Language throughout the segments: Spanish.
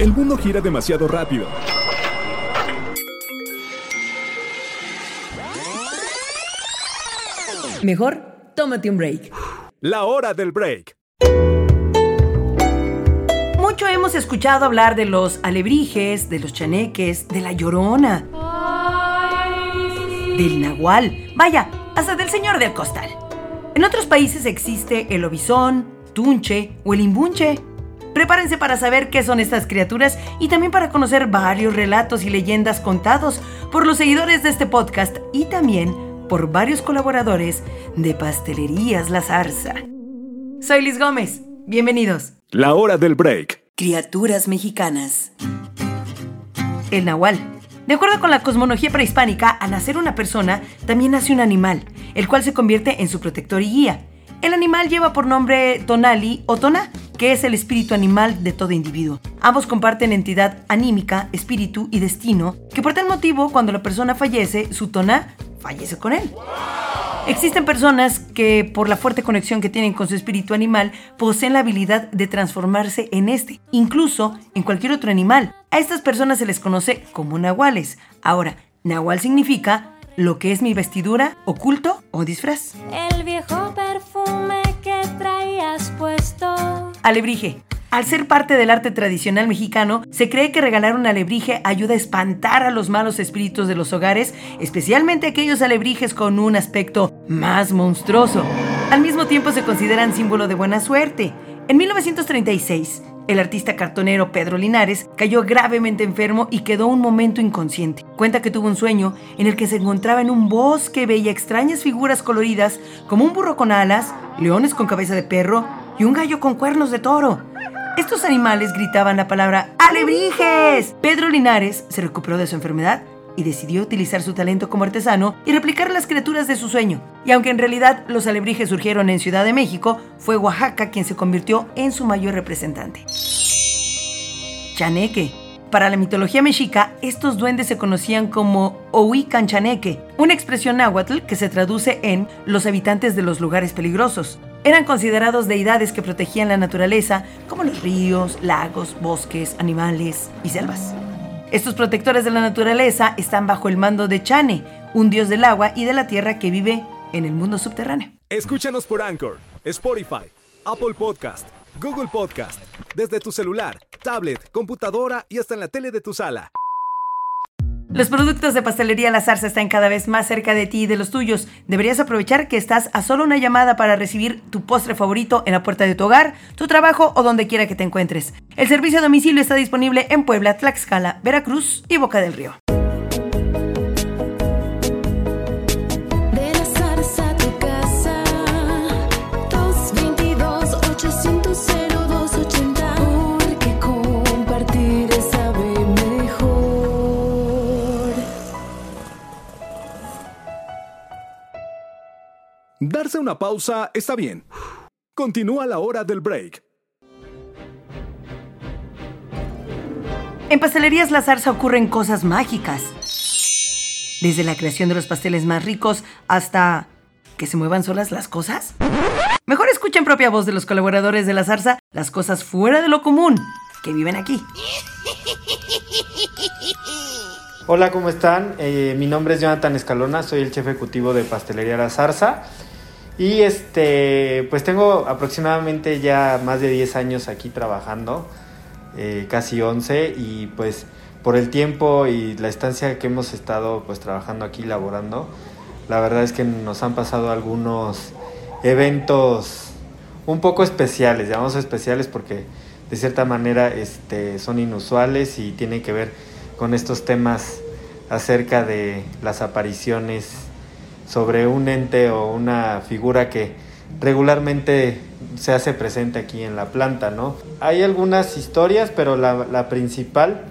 El mundo gira demasiado rápido. Mejor, tómate un break. La hora del break. Mucho hemos escuchado hablar de los alebrijes, de los chaneques, de la llorona, del nahual, vaya, hasta del señor del costal. En otros países existe el obizón, tunche o el imbunche. Prepárense para saber qué son estas criaturas y también para conocer varios relatos y leyendas contados por los seguidores de este podcast y también por varios colaboradores de Pastelerías La Zarza. Soy Liz Gómez. Bienvenidos. La hora del break. Criaturas mexicanas. El nahual. De acuerdo con la cosmología prehispánica, al nacer una persona, también nace un animal, el cual se convierte en su protector y guía. El animal lleva por nombre Tonali o Tona, que es el espíritu animal de todo individuo. Ambos comparten entidad anímica, espíritu y destino, que por tal motivo, cuando la persona fallece, su Tona fallece con él. Existen personas que, por la fuerte conexión que tienen con su espíritu animal, poseen la habilidad de transformarse en este, incluso en cualquier otro animal. A estas personas se les conoce como nahuales. Ahora, nahual significa lo que es mi vestidura, oculto o disfraz. El perfume que traías puesto. Alebrije. Al ser parte del arte tradicional mexicano, se cree que regalar un alebrije ayuda a espantar a los malos espíritus de los hogares, especialmente aquellos alebrijes con un aspecto más monstruoso. Al mismo tiempo se consideran símbolo de buena suerte. En 1936, el artista cartonero Pedro Linares cayó gravemente enfermo y quedó un momento inconsciente. Cuenta que tuvo un sueño en el que se encontraba en un bosque, veía extrañas figuras coloridas como un burro con alas, leones con cabeza de perro y un gallo con cuernos de toro. Estos animales gritaban la palabra ¡Alebrijes! Pedro Linares se recuperó de su enfermedad y decidió utilizar su talento como artesano y replicar las criaturas de su sueño. Y aunque en realidad los alebrijes surgieron en Ciudad de México, fue Oaxaca quien se convirtió en su mayor representante. Chaneque. Para la mitología mexica, estos duendes se conocían como Ohuican Chaneque, una expresión náhuatl que se traduce en los habitantes de los lugares peligrosos. Eran considerados deidades que protegían la naturaleza, como los ríos, lagos, bosques, animales y selvas. Estos protectores de la naturaleza están bajo el mando de Chane, un dios del agua y de la tierra que vive en el mundo subterráneo. Escúchanos por Anchor, Spotify, Apple Podcast, Google Podcast, desde tu celular, tablet, computadora y hasta en la tele de tu sala. Los productos de Pastelería La Zarza están cada vez más cerca de ti y de los tuyos. Deberías aprovechar que estás a solo una llamada para recibir tu postre favorito en la puerta de tu hogar, tu trabajo o donde quiera que te encuentres. El servicio a domicilio está disponible en Puebla, Tlaxcala, Veracruz y Boca del Río. Una pausa está bien. Continúa la hora del break. En Pastelerías La Zarza ocurren cosas mágicas. Desde la creación de los pasteles más ricos hasta que se muevan solas las cosas. Mejor escuchen propia voz de los colaboradores de La Zarza las cosas fuera de lo común que viven aquí. Hola, ¿cómo están? Eh, mi nombre es Jonathan Escalona, soy el chef ejecutivo de Pastelería La Zarza. Y este, pues tengo aproximadamente ya más de 10 años aquí trabajando, eh, casi 11, y pues por el tiempo y la estancia que hemos estado pues trabajando aquí, laborando, la verdad es que nos han pasado algunos eventos un poco especiales, llamamos especiales porque de cierta manera este, son inusuales y tienen que ver con estos temas acerca de las apariciones sobre un ente o una figura que regularmente se hace presente aquí en la planta, ¿no? Hay algunas historias, pero la, principal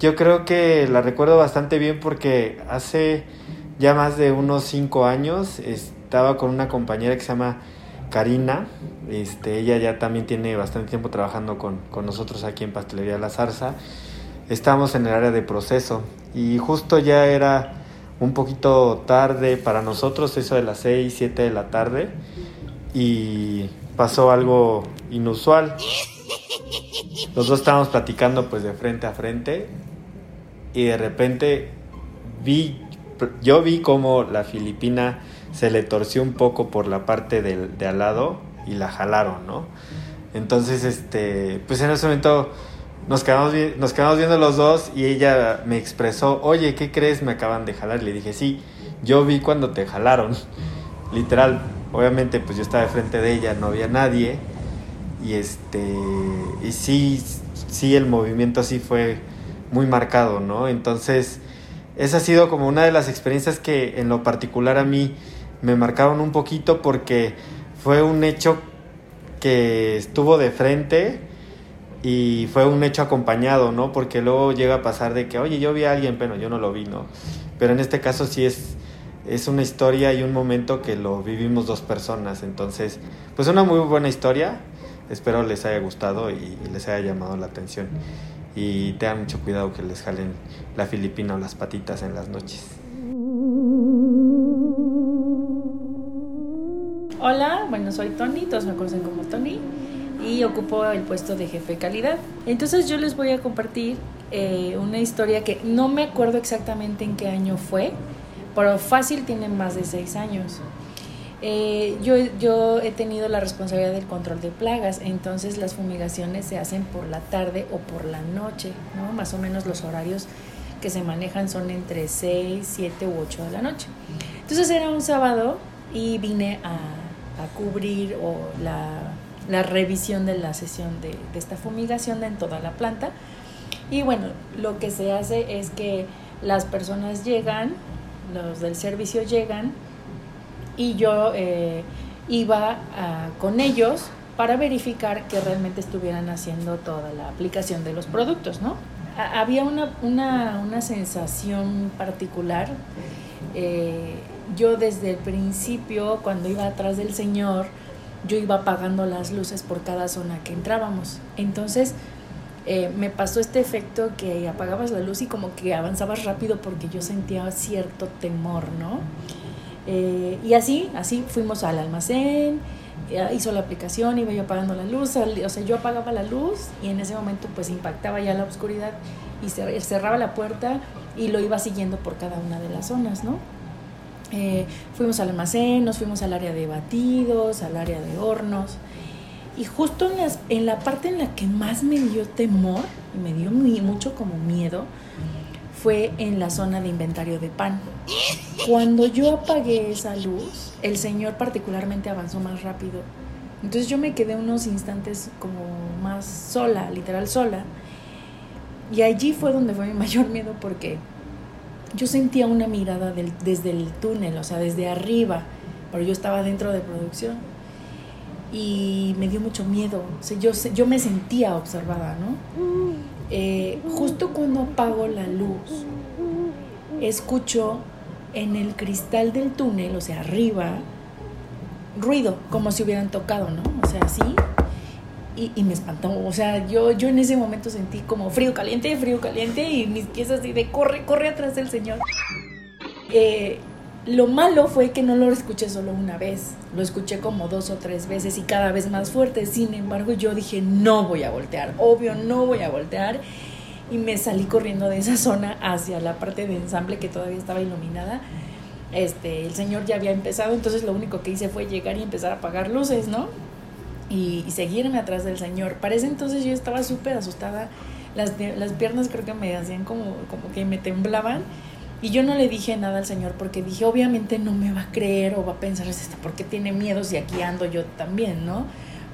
yo creo que la recuerdo bastante bien porque hace ya más de unos cinco años estaba con una compañera que se llama Karina. Este, ella ya también tiene bastante tiempo trabajando con, con nosotros aquí en Pastelería La Zarza. Estamos en el área de proceso y justo ya era un poquito tarde para nosotros, eso de las 6, 7 de la tarde, y pasó algo inusual. Los dos estábamos platicando pues de frente a frente y de repente vi, yo vi como la filipina se le torció un poco por la parte de al lado y la jalaron, ¿no? Entonces, este, pues en ese momento nos quedamos, nos quedamos viendo los dos y ella me expresó, oye, ¿qué crees? Me acaban de jalar. Le dije, sí, yo vi cuando te jalaron. Literal, obviamente, pues yo estaba de frente de ella, no había nadie. Y este, y sí, sí, el movimiento sí fue muy marcado, ¿no? Entonces, esa ha sido como una de las experiencias que en lo particular a mí me marcaron un poquito porque fue un hecho que estuvo de frente y fue un hecho acompañado, ¿no? Porque luego llega a pasar de que, oye, yo vi a alguien, pero yo no lo vi, ¿no? Pero en este caso sí es, es una historia y un momento que lo vivimos dos personas. Entonces, pues una muy buena historia. Espero les haya gustado y les haya llamado la atención. Y tengan mucho cuidado que les jalen la filipina o las patitas en las noches. Hola, bueno, soy Tony, todos me conocen como Tony y ocupo el puesto de jefe de calidad. Entonces yo les voy a compartir eh, una historia que no me acuerdo exactamente en qué año fue, pero fácil tiene más de seis años. Eh, yo, yo he tenido la responsabilidad del control de plagas, entonces las fumigaciones se hacen por la tarde o por la noche, ¿no? Más o menos los horarios que se manejan son entre 6, 7 u 8 de la noche. Entonces era un sábado y vine a, a cubrir o la, la revisión de la sesión de, esta fumigación en toda la planta. Y bueno, lo que se hace es que las personas llegan, los del servicio llegan, y yo eh, iba a- con ellos para verificar que realmente estuvieran haciendo toda la aplicación de los productos, ¿no? Ha- Había una, una, una sensación particular. eh, yo desde el principio, cuando iba atrás del Señor, yo iba apagando las luces por cada zona que entrábamos. Entonces, eh, me pasó este efecto que apagabas la luz y como que avanzabas rápido porque yo sentía cierto temor, ¿no? Eh, y así, así fuimos al almacén, hizo la aplicación, iba yo apagando la luz, o sea, yo apagaba la luz y en ese momento pues impactaba ya la oscuridad y cer- cerraba la puerta y lo iba siguiendo por cada una de las zonas, ¿no? Eh, fuimos al almacén, nos fuimos al área de batidos, al área de hornos. Y justo en, las, en la parte en la que más me dio temor, y me dio muy- mucho como miedo, fue en la zona de inventario de pan. Cuando yo apagué esa luz, el señor particularmente avanzó más rápido. Entonces yo me quedé unos instantes como más sola, literal sola. Y allí fue donde fue mi mayor miedo porque yo sentía una mirada del- desde el túnel, o sea, desde arriba, pero yo estaba dentro de producción. Y me dio mucho miedo, o sea, yo, yo me sentía observada, ¿no? Eh, justo cuando apago la luz, escucho en el cristal del túnel, o sea, arriba, ruido, como si hubieran tocado, ¿no? O sea, así. Y, y me espantó, o sea, yo, yo en ese momento sentí como frío caliente, frío caliente y mis pies así de corre, corre atrás del Señor. Eh, lo malo fue que no lo escuché solo una vez, lo escuché como dos o tres veces y cada vez más fuerte. Sin embargo, yo dije, no voy a voltear, obvio, no voy a voltear. Y me salí corriendo de esa zona hacia la parte de ensamble que todavía estaba iluminada. Este, el señor ya había empezado, entonces lo único que hice fue llegar y empezar a apagar luces, ¿no? Y, y seguirme atrás del señor. Para ese entonces yo estaba súper asustada, las, las piernas creo que me hacían como, como que me temblaban. Y yo no le dije nada al señor porque dije, obviamente no me va a creer o va a pensar, "Es esta, ¿por qué tiene miedo si aquí ando yo también, no?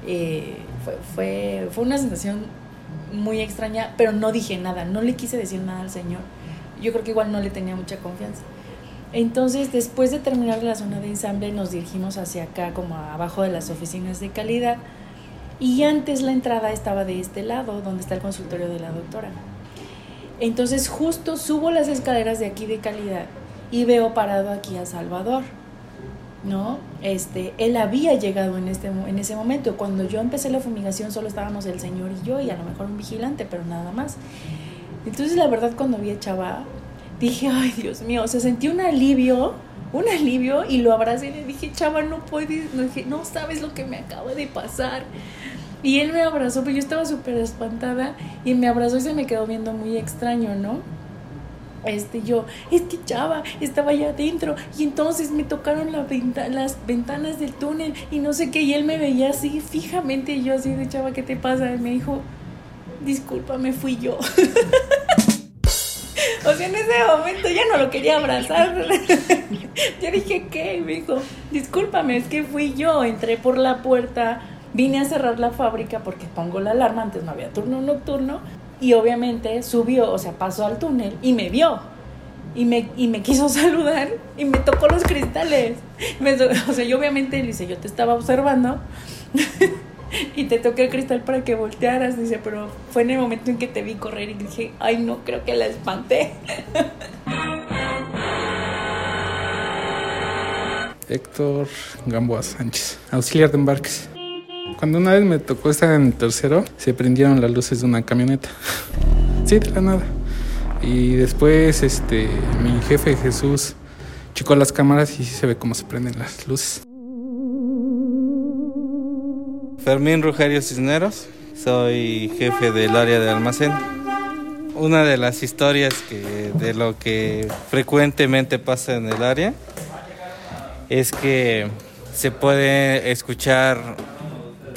Eh, fue, fue, fue una sensación muy extraña, pero no dije nada, no le quise decir nada al señor. Yo creo que igual no le tenía mucha confianza. Entonces, después de terminar la zona de ensamble, nos dirigimos hacia acá, como abajo de las oficinas de calidad. Y antes la entrada estaba de este lado, donde está el consultorio de la doctora. Entonces, justo subo las escaleras de aquí de calidad y veo parado aquí a Salvador. ¿No? Este, él había llegado en, este, en ese momento. Cuando yo empecé la fumigación, solo estábamos el señor y yo, y a lo mejor un vigilante, pero nada más. Entonces, la verdad, cuando vi a Chava, dije, ay, Dios mío, o sea, sentí un alivio, un alivio, y lo abracé y le dije, Chava, no puedes, no, sabes lo que me acaba de pasar. Y él me abrazó, pero yo estaba súper espantada y me abrazó y se me quedó viendo muy extraño, ¿no? Este, yo, es que chava, estaba allá adentro y entonces me tocaron las ventanas del túnel y no sé qué, y él me veía así fijamente y yo así de chava, ¿qué te pasa? Y me dijo, discúlpame, fui yo. o sea, en ese momento ya no lo quería abrazar. yo dije, ¿qué? Y me dijo, discúlpame, es que fui yo, entré por la puerta, vine a cerrar la fábrica porque pongo la alarma, antes no había turno nocturno, y obviamente subió, o sea, pasó al túnel y me vio. Y me, y me quiso saludar y me tocó los cristales. O sea, yo obviamente le dice, yo te estaba observando y te toqué el cristal para que voltearas. Dice, pero fue en el momento en que te vi correr y dije, ay, no, creo que la espanté. Héctor Gamboa Sánchez, auxiliar de embarques. Cuando una vez me tocó estar en el tercero, se prendieron las luces de una camioneta. Sí, de la nada. Y después, este, mi jefe Jesús checó las cámaras y se ve cómo se prenden las luces. Fermín Rugerio Cisneros, soy jefe del área de almacén. Una de las historias que, de lo que frecuentemente pasa en el área es que se puede escuchar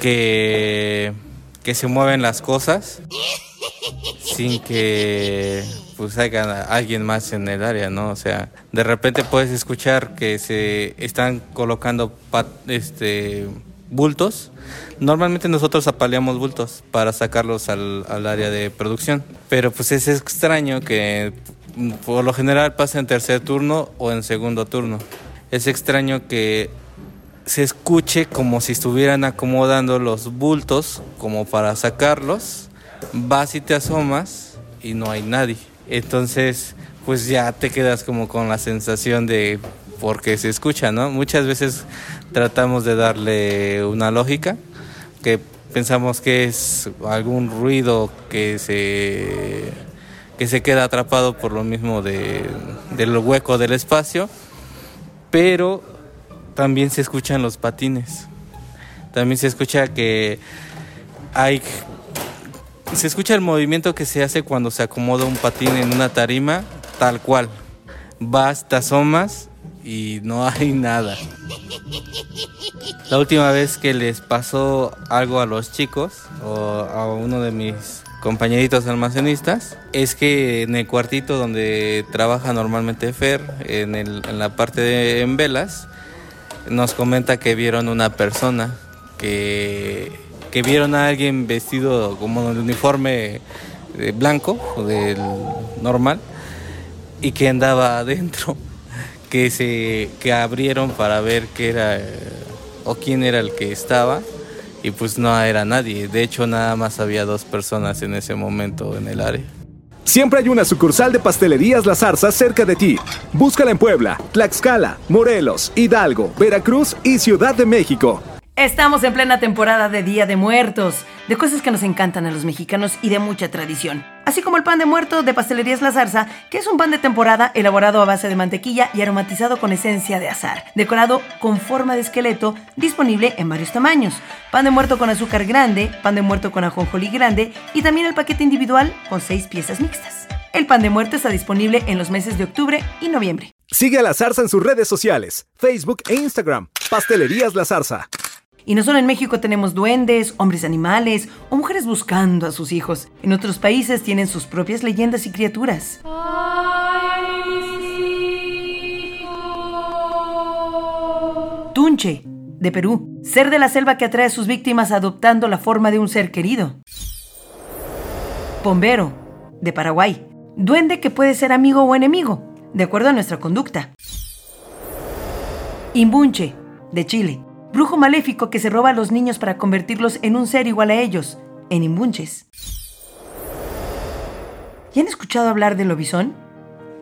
que, que se mueven las cosas sin que pues haya alguien más en el área, ¿no? O sea, de repente puedes escuchar que se están colocando pat- este bultos. Normalmente nosotros apaleamos bultos para sacarlos al, al área de producción, pero pues es extraño que mm, por lo general pasa en tercer turno o en segundo turno. Es extraño que se escuche como si estuvieran acomodando los bultos como para sacarlos, vas y te asomas y no hay nadie. Entonces, pues ya te quedas como con la sensación de porque se escucha, ¿no? Muchas veces tratamos de darle una lógica que pensamos que es algún ruido que se que se queda atrapado por lo mismo de, del hueco del espacio, pero también se escuchan los patines. También se escucha que hay se escucha el movimiento que se hace cuando se acomoda un patín en una tarima, tal cual. Vas, te asomas y no hay nada. La última vez que les pasó algo a los chicos o a uno de mis compañeritos almacenistas es que en el cuartito donde trabaja normalmente Fer, en, el- la parte de velas, nos comenta que vieron una persona, que, que vieron a alguien vestido como de uniforme eh, blanco, o del normal, y que andaba adentro, que se que abrieron para ver qué era eh, o quién era el que estaba y pues no era nadie. De hecho, nada más había dos personas en ese momento en el área. Siempre hay una sucursal de Pastelerías La Zarza cerca de ti. Búscala en Puebla, Tlaxcala, Morelos, Hidalgo, Veracruz y Ciudad de México. Estamos en plena temporada de Día de Muertos, de cosas que nos encantan a los mexicanos y de mucha tradición. Así como el pan de muerto de Pastelerías La Zarza, que es un pan de temporada elaborado a base de mantequilla y aromatizado con esencia de azar, decorado con forma de esqueleto, disponible en varios tamaños. Pan de muerto con azúcar grande, pan de muerto con ajonjolí grande y también el paquete individual con seis piezas mixtas. El pan de muerto está disponible en los meses de octubre y noviembre. Sigue a La Zarza en sus redes sociales, Facebook e Instagram. Pastelerías La Zarza. Y no solo en México tenemos duendes, hombres animales o mujeres buscando a sus hijos. En otros países tienen sus propias leyendas y criaturas. Tunche, de Perú, ser de la selva que atrae a sus víctimas adoptando la forma de un ser querido. Pombero, de Paraguay, duende que puede ser amigo o enemigo, de acuerdo a nuestra conducta. Imbunche, de Chile, brujo maléfico que se roba a los niños para convertirlos en un ser igual a ellos, en imbunches. ¿Ya han escuchado hablar del lobizón?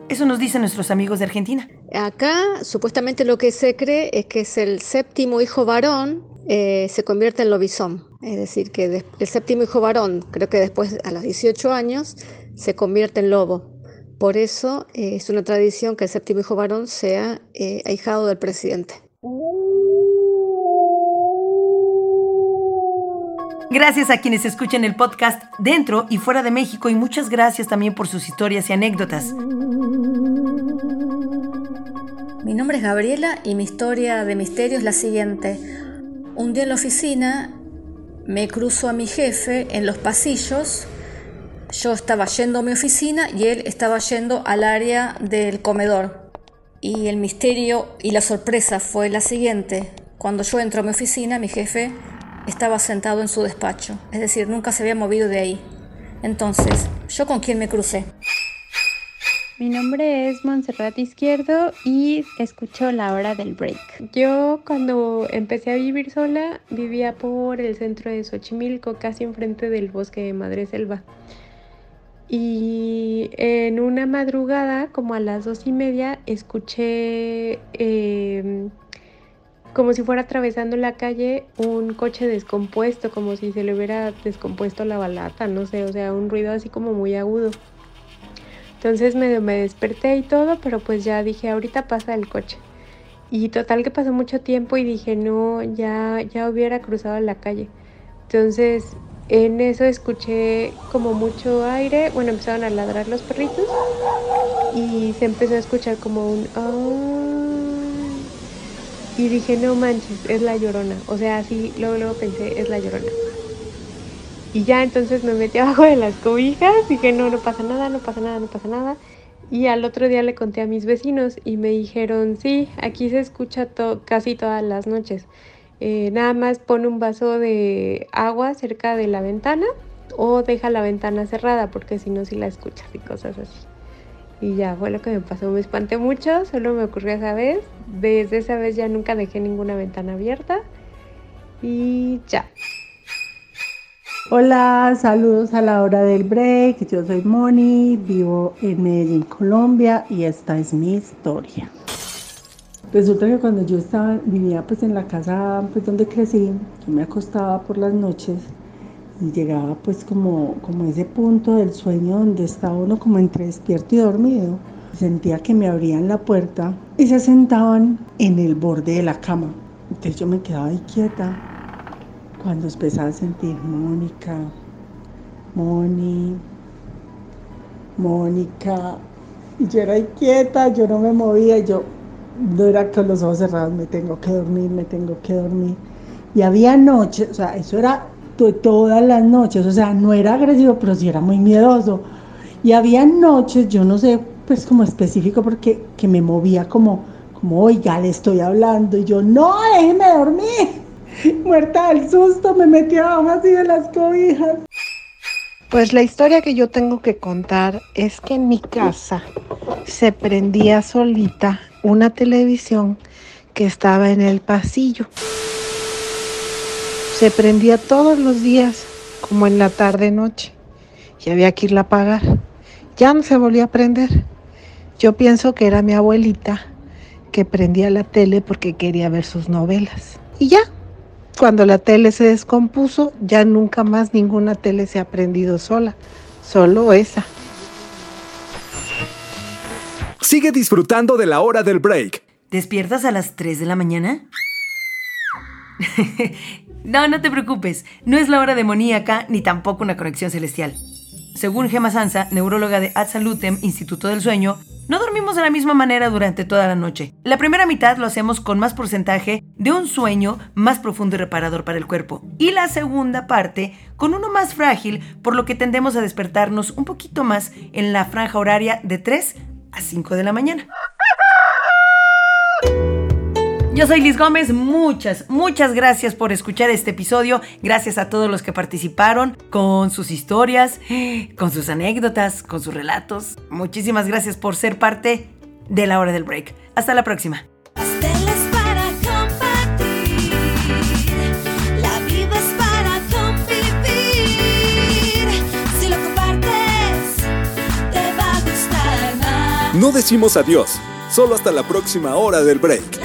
Eso nos dicen nuestros amigos de Argentina. Acá supuestamente lo que se cree es que es el séptimo hijo varón eh, se convierte en lobizón. Es decir, que el séptimo hijo varón, creo que después a los 18 años, se convierte en lobo. Por eso eh, es una tradición que el séptimo hijo varón sea eh, ahijado del presidente. Gracias a quienes escuchan el podcast dentro y fuera de México y muchas gracias también por sus historias y anécdotas. Mi nombre es Gabriela y mi historia de misterio es la siguiente. Un día en la oficina me cruzo a mi jefe en los pasillos. Yo estaba yendo a mi oficina y él estaba yendo al área del comedor. Y el misterio y la sorpresa fue la siguiente. Cuando yo entro a mi oficina, mi jefe estaba sentado en su despacho. Es decir, nunca se había movido de ahí. Entonces, ¿yo con quién me crucé? Mi nombre es Montserrat Izquierdo y escucho la hora del break. Yo cuando empecé a vivir sola vivía por el centro de Xochimilco, casi enfrente del bosque de Madre Selva. Y en una madrugada, como a las dos y media, escuché eh, como si fuera atravesando la calle un coche descompuesto, como si se le hubiera descompuesto la balata, no sé, o sea, un ruido así como muy agudo. Entonces me, me desperté y todo, pero pues ya dije, ahorita pasa el coche. Y total que pasó mucho tiempo y dije, no, ya, ya hubiera cruzado la calle. Entonces en eso escuché como mucho aire, bueno, empezaron a ladrar los perritos y se empezó a escuchar como un... "Ay". Y dije, no manches, es la llorona. O sea, así, luego, luego pensé, es la llorona. Y ya entonces me metí abajo de las cobijas, dije, no, no pasa nada, no pasa nada, no pasa nada. Y al otro día le conté a mis vecinos y me dijeron, sí, aquí se escucha casi todas las noches. Eh, nada más pon un vaso de agua cerca de la ventana o deja la ventana cerrada porque si no, sí la escuchas y cosas así. Y ya fue lo que me pasó, me espanté mucho, solo me ocurrió esa vez. Desde esa vez ya nunca dejé ninguna ventana abierta y ya. Hola, saludos a la hora del break. Yo soy Moni, vivo en Medellín, Colombia y esta es mi historia. Resulta que cuando yo estaba, vivía pues en la casa pues donde crecí, yo me acostaba por las noches y llegaba pues como, como ese punto del sueño donde estaba uno como entre despierto y dormido. Sentía que me abrían la puerta y se sentaban en el borde de la cama. Entonces yo me quedaba ahí quieta cuando empezaba a sentir Mónica, Moni, Mónica, y yo era ahí quieta, yo no me movía, yo no era con los ojos cerrados, me tengo que dormir, me tengo que dormir. Y había noches, o sea, eso era todas las noches, o sea, no era agresivo, pero sí era muy miedoso. Y había noches, yo no sé, pues como específico, porque que me movía como, como, oiga, le estoy hablando, y yo, no, déjeme dormir. Muerta del susto, me metí abajo así de las cobijas. Pues la historia que yo tengo que contar es que en mi casa se prendía solita una televisión que estaba en el pasillo. Se prendía todos los días, como en la tarde noche, y había que irla a apagar. Ya no se volvía a prender. Yo pienso que era mi abuelita que prendía la tele porque quería ver sus novelas. Y ya, cuando la tele se descompuso, ya nunca más ninguna tele se ha prendido sola, solo esa. Sigue disfrutando de la hora del break. ¿Despiertas a las 3 de la mañana? No, no te preocupes. No es la hora demoníaca ni tampoco una conexión celestial. Según Gema Sansa, neuróloga de Ad Salutem, Instituto del Sueño, no dormimos de la misma manera durante toda la noche. La primera mitad lo hacemos con más porcentaje de un sueño más profundo y reparador para el cuerpo. Y la segunda parte con uno más frágil, por lo que tendemos a despertarnos un poquito más en la franja horaria de 3 a 5 de la mañana. Yo soy Liz Gómez, muchas, muchas gracias por escuchar este episodio, gracias a todos los que participaron con sus historias, con sus anécdotas, con sus relatos. Muchísimas gracias por ser parte de la hora del break. Hasta la próxima. Pasteles para compartir. La vida es para convivir. Si lo compartes, te va a gustar más. No decimos adiós, solo hasta la próxima hora del break.